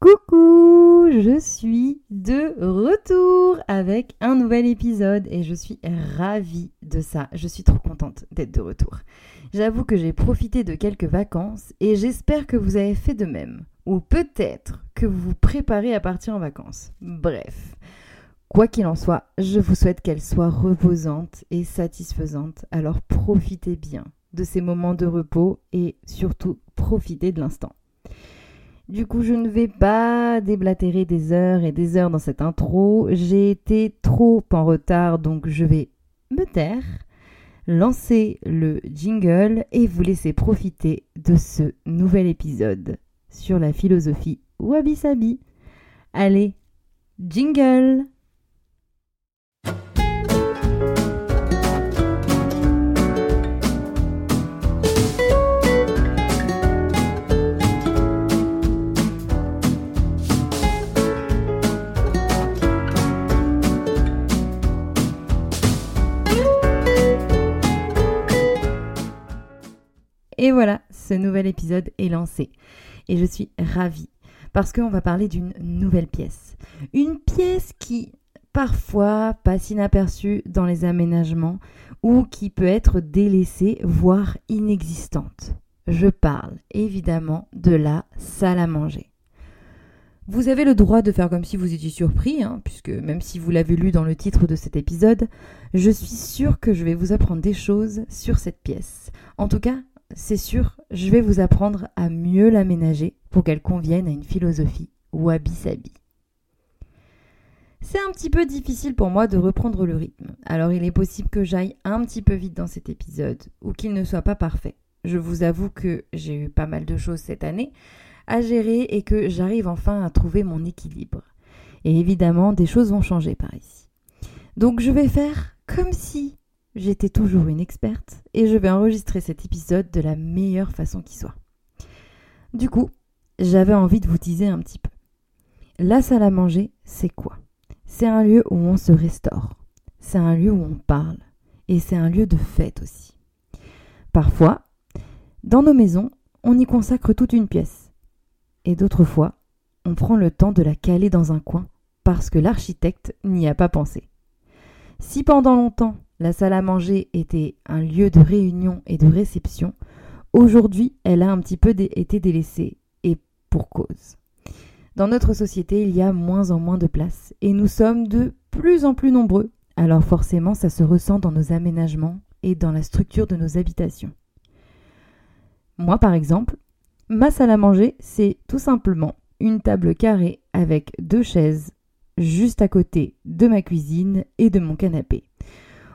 Coucou, je suis de retour avec un nouvel épisode et je suis ravie de ça. Je suis trop contente d'être de retour. J'avoue que j'ai profité de quelques vacances et j'espère que vous avez fait de même. Ou peut-être que vous vous préparez à partir en vacances. Bref. Quoi qu'il en soit, je vous souhaite qu'elle soit reposante et satisfaisante, alors profitez bien de ces moments de repos et surtout profitez de l'instant. Du coup, je ne vais pas déblatérer des heures et des heures dans cette intro. J'ai été trop en retard, donc je vais me taire, lancer le jingle et vous laisser profiter de ce nouvel épisode sur la philosophie Wabi Sabi. Allez, jingle Et voilà, ce nouvel épisode est lancé. Et je suis ravie parce qu'on va parler d'une nouvelle pièce. Une pièce qui parfois passe inaperçue dans les aménagements ou qui peut être délaissée, voire inexistante. Je parle évidemment de la salle à manger. Vous avez le droit de faire comme si vous étiez surpris, hein, puisque même si vous l'avez lu dans le titre de cet épisode, je suis sûre que je vais vous apprendre des choses sur cette pièce. En tout cas, c'est sûr, je vais vous apprendre à mieux l'aménager pour qu'elle convienne à une philosophie wabi-sabi. C'est un petit peu difficile pour moi de reprendre le rythme, alors il est possible que j'aille un petit peu vite dans cet épisode ou qu'il ne soit pas parfait. Je vous avoue que j'ai eu pas mal de choses cette année à gérer et que j'arrive enfin à trouver mon équilibre. Et évidemment, des choses vont changer par ici. Donc je vais faire comme si j'étais toujours une experte et je vais enregistrer cet épisode de la meilleure façon qui soit. Du coup, j'avais envie de vous teaser un petit peu. La salle à manger, c'est quoi? C'est un lieu où on se restaure, c'est un lieu où on parle et c'est un lieu de fête aussi. Parfois, dans nos maisons, on y consacre toute une pièce. Et d'autres fois, on prend le temps de la caler dans un coin parce que l'architecte n'y a pas pensé. Si pendant longtemps la salle à manger était un lieu de réunion et de réception, aujourd'hui elle a un petit peu été délaissée, et pour cause. Dans notre société, il y a moins en moins de place, et nous sommes de plus en plus nombreux, alors forcément ça se ressent dans nos aménagements et dans la structure de nos habitations. Moi par exemple, ma salle à manger, c'est tout simplement une table carrée avec deux chaises juste à côté de ma cuisine et de mon canapé.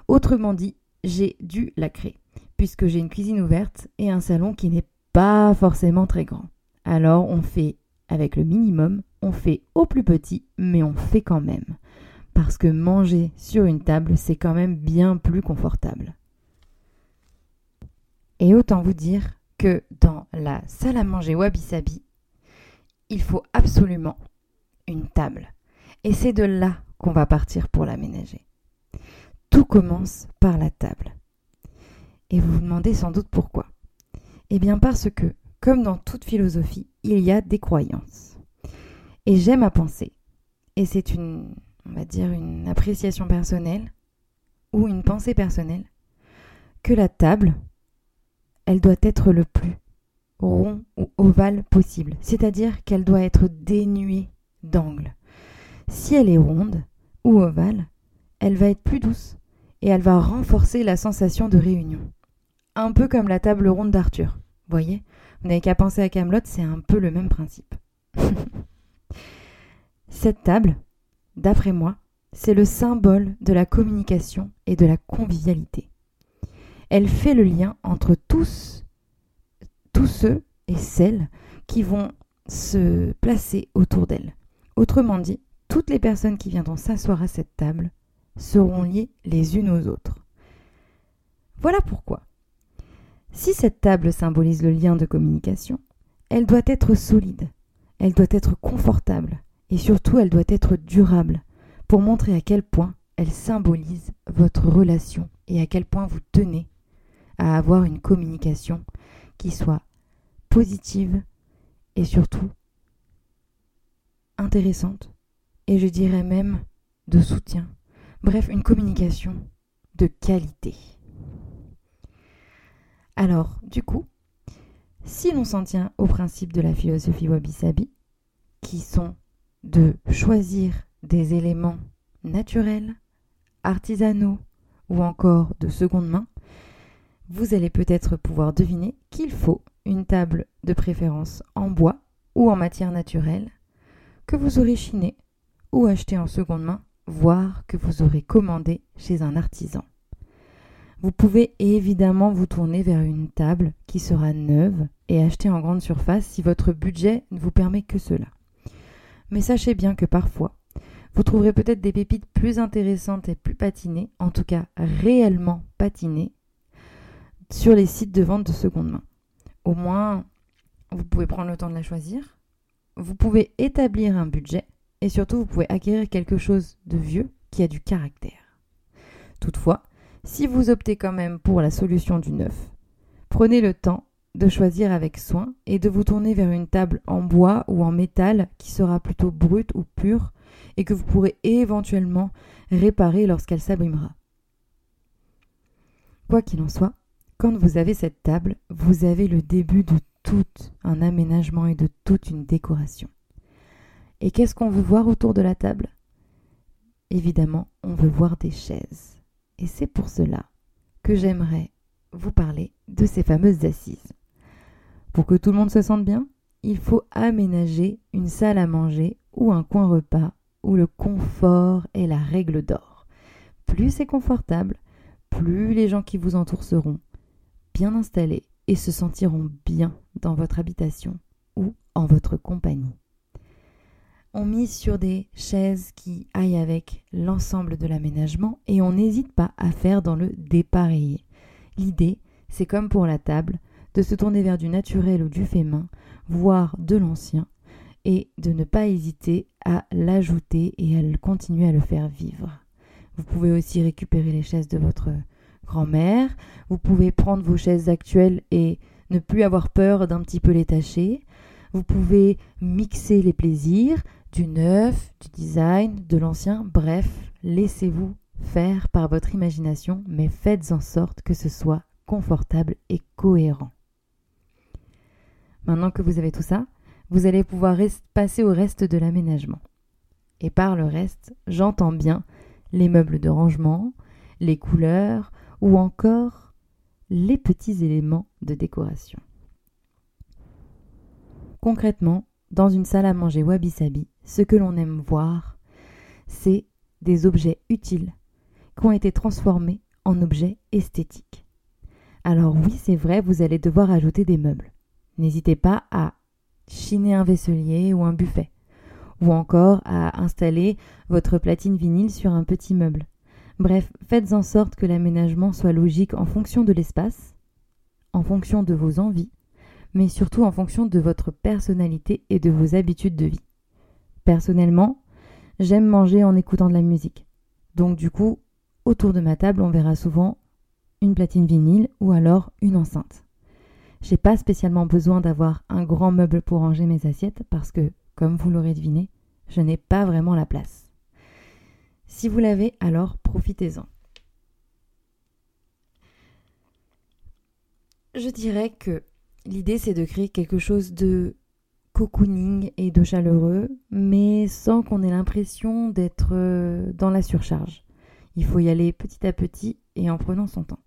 Autrement dit, j'ai dû la créer, puisque j'ai une cuisine ouverte et un salon qui n'est pas forcément très grand. Alors on fait avec le minimum, on fait au plus petit, mais on fait quand même. Parce que manger sur une table, c'est quand même bien plus confortable. Et autant vous dire que dans la salle à manger Wabi Sabi, il faut absolument une table. Et c'est de là qu'on va partir pour l'aménager. Tout commence par la table. Et vous vous demandez sans doute pourquoi. Eh bien parce que, comme dans toute philosophie, il y a des croyances. Et j'aime à penser, et c'est une, on va dire, une appréciation personnelle, ou une pensée personnelle, que la table, elle doit être le plus rond ou ovale possible, c'est-à-dire qu'elle doit être dénuée d'angle. Si elle est ronde ou ovale, elle va être plus douce, et elle va renforcer la sensation de réunion. Un peu comme la table ronde d'Arthur. Voyez Vous n'avez qu'à penser à Camelot, c'est un peu le même principe. Cette table, d'après moi, c'est le symbole de la communication et de la convivialité. Elle fait le lien entre tous, tous ceux et celles qui vont se placer autour d'elle. Autrement dit, toutes les personnes qui viendront s'asseoir à cette table seront liées les unes aux autres. Voilà pourquoi. Si cette table symbolise le lien de communication, elle doit être solide, elle doit être confortable et surtout elle doit être durable pour montrer à quel point elle symbolise votre relation et à quel point vous tenez à avoir une communication qui soit positive et surtout intéressante et je dirais même de soutien. Bref, une communication de qualité. Alors, du coup, si l'on s'en tient aux principes de la philosophie wabi-sabi, qui sont de choisir des éléments naturels, artisanaux ou encore de seconde main, vous allez peut-être pouvoir deviner qu'il faut une table de préférence en bois ou en matière naturelle que vous aurez chiné ou acheté en seconde main, voire que vous aurez commandé chez un artisan. Vous pouvez évidemment vous tourner vers une table qui sera neuve et acheter en grande surface si votre budget ne vous permet que cela. Mais sachez bien que parfois, vous trouverez peut-être des pépites plus intéressantes et plus patinées, en tout cas réellement patinées, sur les sites de vente de seconde main. Au moins, vous pouvez prendre le temps de la choisir, vous pouvez établir un budget et surtout vous pouvez acquérir quelque chose de vieux qui a du caractère. Toutefois, si vous optez quand même pour la solution du neuf, prenez le temps de choisir avec soin et de vous tourner vers une table en bois ou en métal qui sera plutôt brute ou pure et que vous pourrez éventuellement réparer lorsqu'elle s'abîmera. Quoi qu'il en soit, quand vous avez cette table, vous avez le début de tout un aménagement et de toute une décoration. Et qu'est-ce qu'on veut voir autour de la table? Évidemment, on veut voir des chaises. Et c'est pour cela que j'aimerais vous parler de ces fameuses assises. Pour que tout le monde se sente bien, il faut aménager une salle à manger ou un coin repas où le confort est la règle d'or. Plus c'est confortable, plus les gens qui vous entourent seront bien installés et se sentiront bien dans votre habitation ou en votre compagnie on mise sur des chaises qui aillent avec l'ensemble de l'aménagement et on n'hésite pas à faire dans le dépareillé. L'idée, c'est comme pour la table, de se tourner vers du naturel ou du fait main, voire de l'ancien, et de ne pas hésiter à l'ajouter et à continuer à le faire vivre. Vous pouvez aussi récupérer les chaises de votre grand-mère, vous pouvez prendre vos chaises actuelles et ne plus avoir peur d'un petit peu les tâcher, vous pouvez mixer les plaisirs, du neuf, du design, de l'ancien, bref, laissez-vous faire par votre imagination, mais faites en sorte que ce soit confortable et cohérent. Maintenant que vous avez tout ça, vous allez pouvoir passer au reste de l'aménagement. Et par le reste, j'entends bien les meubles de rangement, les couleurs ou encore les petits éléments de décoration. Concrètement, dans une salle à manger wabi-sabi, ce que l'on aime voir, c'est des objets utiles qui ont été transformés en objets esthétiques. Alors oui, c'est vrai, vous allez devoir ajouter des meubles. N'hésitez pas à chiner un vaisselier ou un buffet, ou encore à installer votre platine vinyle sur un petit meuble. Bref, faites en sorte que l'aménagement soit logique en fonction de l'espace, en fonction de vos envies mais surtout en fonction de votre personnalité et de vos habitudes de vie. Personnellement, j'aime manger en écoutant de la musique. Donc du coup, autour de ma table, on verra souvent une platine vinyle ou alors une enceinte. J'ai pas spécialement besoin d'avoir un grand meuble pour ranger mes assiettes parce que, comme vous l'aurez deviné, je n'ai pas vraiment la place. Si vous l'avez, alors profitez-en. Je dirais que L'idée, c'est de créer quelque chose de cocooning et de chaleureux, mais sans qu'on ait l'impression d'être euh, dans la surcharge. Il faut y aller petit à petit et en prenant son temps.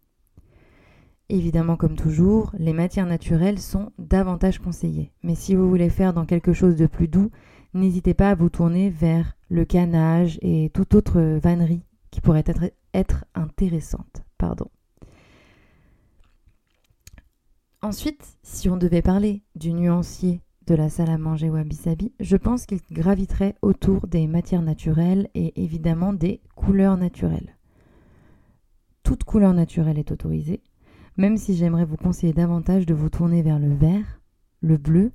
Évidemment, comme toujours, les matières naturelles sont davantage conseillées. Mais si vous voulez faire dans quelque chose de plus doux, n'hésitez pas à vous tourner vers le canage et toute autre vannerie qui pourrait être, être intéressante. Ensuite, si on devait parler du nuancier de la salle à manger wabi-sabi, je pense qu'il graviterait autour des matières naturelles et évidemment des couleurs naturelles. Toute couleur naturelle est autorisée, même si j'aimerais vous conseiller davantage de vous tourner vers le vert, le bleu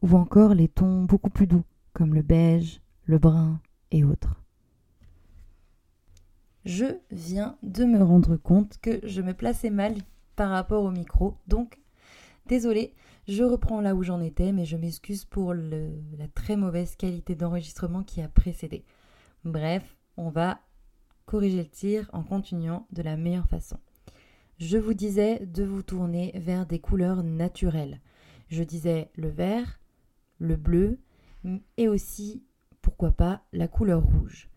ou encore les tons beaucoup plus doux comme le beige, le brun et autres. Je viens de me rendre compte que je me plaçais mal par rapport au micro, donc Désolée, Je reprends là où j'en étais, mais je m'excuse pour la très mauvaise qualité d'enregistrement qui a précédé. Bref, on va corriger le tir en continuant de la meilleure façon. Je vous disais de vous tourner vers des couleurs naturelles. Je disais le vert, le bleu et aussi, pourquoi pas, la couleur rouge.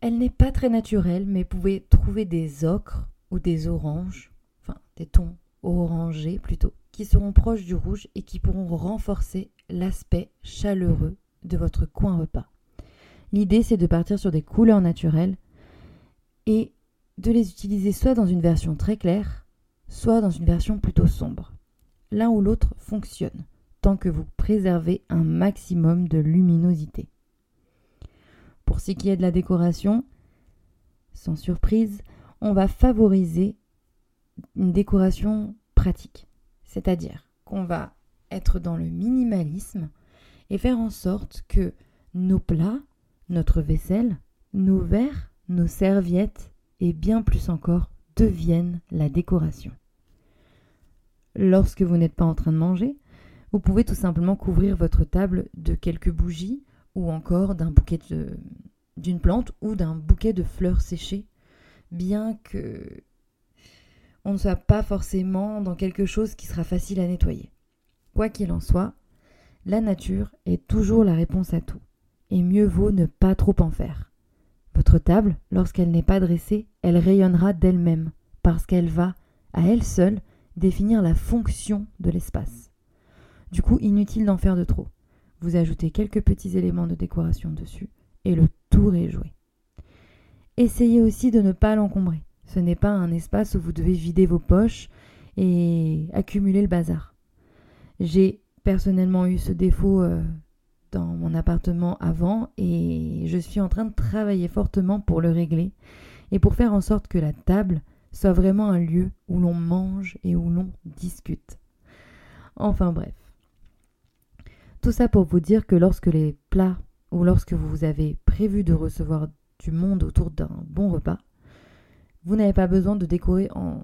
Elle n'est pas très naturelle, mais vous pouvez trouver des ocres ou des oranges, enfin des tons orangés plutôt, qui seront proches du rouge et qui pourront renforcer l'aspect chaleureux de votre coin repas. L'idée c'est de partir sur des couleurs naturelles et de les utiliser soit dans une version très claire, soit dans une version plutôt sombre. L'un ou l'autre fonctionne, tant que vous préservez un maximum de luminosité. Pour ce qui est de la décoration, sans surprise, on va favoriser une décoration pratique. C'est-à-dire qu'on va être dans le minimalisme et faire en sorte que nos plats, notre vaisselle, nos verres, nos serviettes et bien plus encore deviennent la décoration. Lorsque vous n'êtes pas en train de manger, vous pouvez tout simplement couvrir votre table de quelques bougies ou encore d'un bouquet d'une plante ou d'un bouquet de fleurs séchées, bien que on ne soit pas forcément dans quelque chose qui sera facile à nettoyer. Quoi qu'il en soit, la nature est toujours la réponse à tout, et mieux vaut ne pas trop en faire. Votre table, lorsqu'elle n'est pas dressée, elle rayonnera d'elle-même, parce qu'elle va, à elle seule, définir la fonction de l'espace. Du coup, inutile d'en faire de trop. Vous ajoutez quelques petits éléments de décoration dessus, et le tour est joué. Essayez aussi de ne pas l'encombrer. Ce n'est pas un espace où vous devez vider vos poches et accumuler le bazar. J'ai personnellement eu ce défaut euh, dans mon appartement avant et je suis en train de travailler fortement pour le régler et pour faire en sorte que la table soit vraiment un lieu où l'on mange et où l'on discute. Enfin bref. Tout ça pour vous dire que lorsque les plats ou lorsque vous avez prévu de recevoir du monde autour d'un bon repas, vous n'avez pas besoin de décorer en,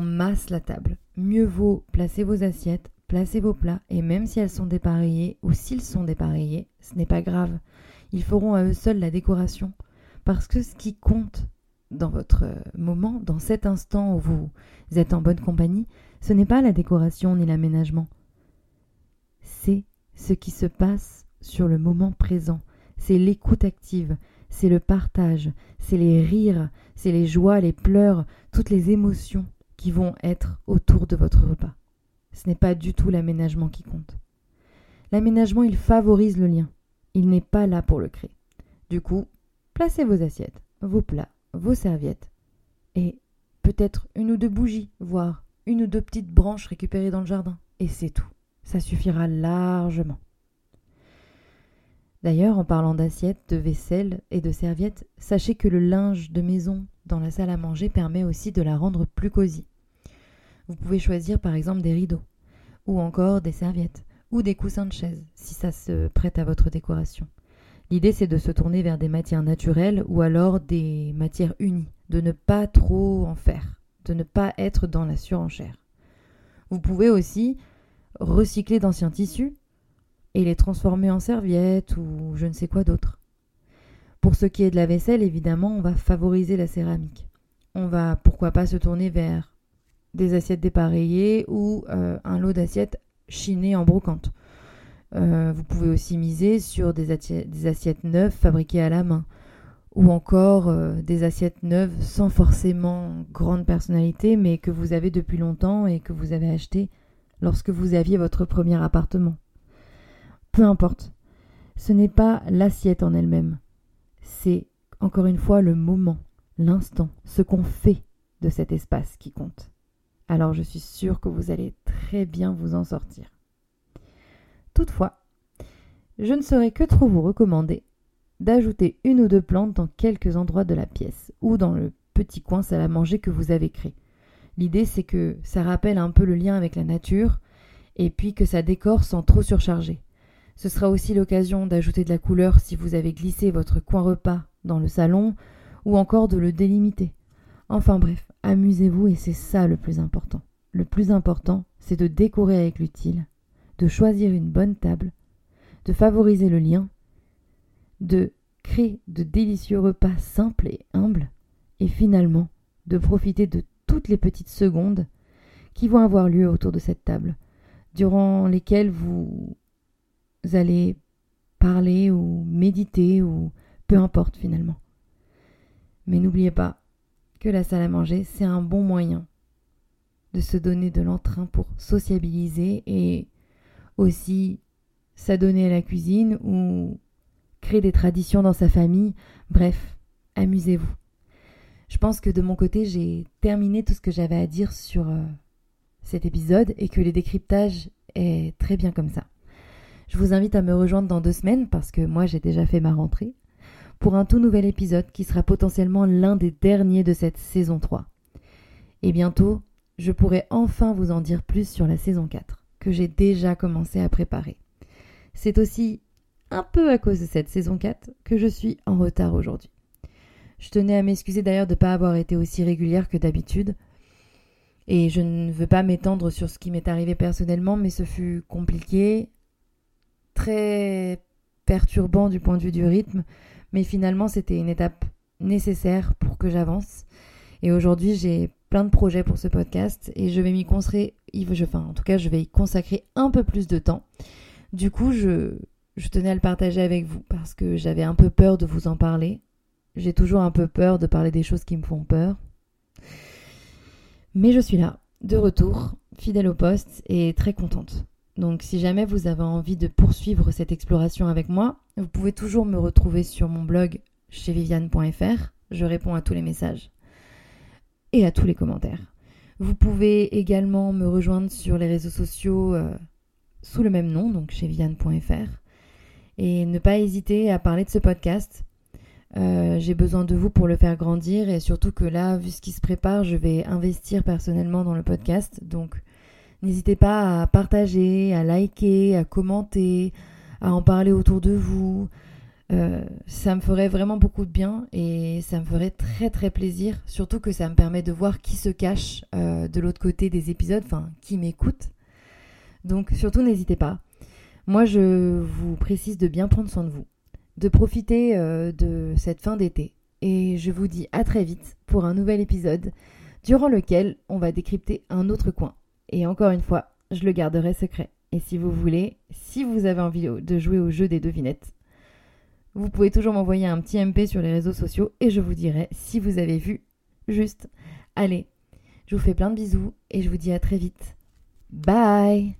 masse la table. Mieux vaut placer vos assiettes, placer vos plats, et même si elles sont dépareillées ou s'ils sont dépareillés, ce n'est pas grave. Ils feront à eux seuls la décoration. Parce que ce qui compte dans votre moment, dans cet instant où vous êtes en bonne compagnie, ce n'est pas la décoration ni l'aménagement. C'est ce qui se passe sur le moment présent. C'est l'écoute active, c'est le partage, c'est les rires, c'est les joies, les pleurs, toutes les émotions qui vont être autour de votre repas. Ce n'est pas du tout l'aménagement qui compte. L'aménagement, il favorise le lien. Il n'est pas là pour le créer. Du coup, placez vos assiettes, vos plats, vos serviettes et peut-être une ou deux bougies, voire une ou deux petites branches récupérées dans le jardin. Et c'est tout. Ça suffira largement. D'ailleurs, en parlant d'assiettes, de vaisselle et de serviettes, sachez que le linge de maison dans la salle à manger permet aussi de la rendre plus cosy. Vous pouvez choisir par exemple des rideaux, ou encore des serviettes, ou des coussins de chaise, si ça se prête à votre décoration. L'idée c'est de se tourner vers des matières naturelles ou alors des matières unies, de ne pas trop en faire, de ne pas être dans la surenchère. Vous pouvez aussi recycler d'anciens tissus et les transformer en serviettes ou je ne sais quoi d'autre. Pour ce qui est de la vaisselle, évidemment, on va favoriser la céramique. On va pourquoi pas se tourner vers des assiettes dépareillées ou euh, un lot d'assiettes chinées en brocante. Euh, vous pouvez aussi miser sur des, assiettes neuves fabriquées à la main ou encore euh, des assiettes neuves sans forcément grande personnalité mais que vous avez depuis longtemps et que vous avez acheté lorsque vous aviez votre premier appartement. Peu importe. Ce n'est pas l'assiette en elle-même. C'est, encore une fois, le moment, l'instant, ce qu'on fait de cet espace qui compte. Alors je suis sûre que vous allez très bien vous en sortir. Toutefois, je ne saurais que trop vous recommander d'ajouter une ou deux plantes dans quelques endroits de la pièce ou dans le petit coin salle à manger que vous avez créé. L'idée c'est que ça rappelle un peu le lien avec la nature et puis que ça décore sans trop surcharger. Ce sera aussi l'occasion d'ajouter de la couleur si vous avez glissé votre coin repas dans le salon ou encore de le délimiter. Enfin bref, amusez-vous et c'est ça le plus important. le plus important, c'est de décorer avec l'utile, de choisir une bonne table, de favoriser le lien, de créer de délicieux repas simples et humbles, et finalement de profiter de toutes les petites secondes qui vont avoir lieu autour de cette table, durant lesquelles vous allez parler ou méditer ou peu importe finalement. Mais n'oubliez pas que la salle à manger, c'est un bon moyen de se donner de l'entrain pour sociabiliser et aussi s'adonner à la cuisine ou créer des traditions dans sa famille. Bref, amusez-vous. Je pense que de mon côté, j'ai terminé tout ce que j'avais à dire sur euh, cet épisode et que le décryptage est très bien comme ça. Je vous invite à me rejoindre dans deux semaines parce que moi j'ai déjà fait ma rentrée pour un tout nouvel épisode qui sera potentiellement l'un des derniers de cette saison 3. Et bientôt, je pourrai enfin vous en dire plus sur la saison 4 que j'ai déjà commencé à préparer. C'est aussi un peu à cause de cette saison 4 que je suis en retard aujourd'hui. Je tenais à m'excuser d'ailleurs de ne pas avoir été aussi régulière que d'habitude. Et je ne veux pas m'étendre sur ce qui m'est arrivé personnellement, mais ce fut compliqué, très perturbant du point de vue du rythme, mais finalement c'était une étape nécessaire pour que j'avance. Et aujourd'hui j'ai plein de projets pour ce podcast et je vais m'y consacrer, enfin en tout cas je vais y consacrer un peu plus de temps. Du coup je, je tenais à le partager avec vous parce que j'avais un peu peur de vous en parler. J'ai toujours un peu peur de parler des choses qui me font peur. Mais je suis là, de retour, fidèle au poste et très contente. Donc si jamais vous avez envie de poursuivre cette exploration avec moi, vous pouvez toujours me retrouver sur mon blog chez viviane.fr. Je réponds à tous les messages et à tous les commentaires. Vous pouvez également me rejoindre sur les réseaux sociaux euh, sous le même nom, donc chez viviane.fr et ne pas hésiter à parler de ce podcast. Euh, j'ai besoin de vous pour le faire grandir et surtout que là, vu ce qui se prépare, je vais investir personnellement dans le podcast. Donc n'hésitez pas à partager, à liker, à commenter, à en parler autour de vous. Euh, ça me ferait vraiment beaucoup de bien et ça me ferait très très plaisir, surtout que ça me permet de voir qui se cache euh, de l'autre côté des épisodes, enfin qui m'écoute. Donc surtout n'hésitez pas. Moi, je vous précise de bien prendre soin de vous, de profiter euh, de cette fin d'été. Et je vous dis à très vite pour un nouvel épisode durant lequel on va décrypter un autre coin. Et encore une fois, je le garderai secret. Et si vous voulez, si vous avez envie de jouer au jeu des devinettes, vous pouvez toujours m'envoyer un petit MP sur les réseaux sociaux et je vous dirai si vous avez vu juste. Allez, je vous fais plein de bisous et je vous dis à très vite. Bye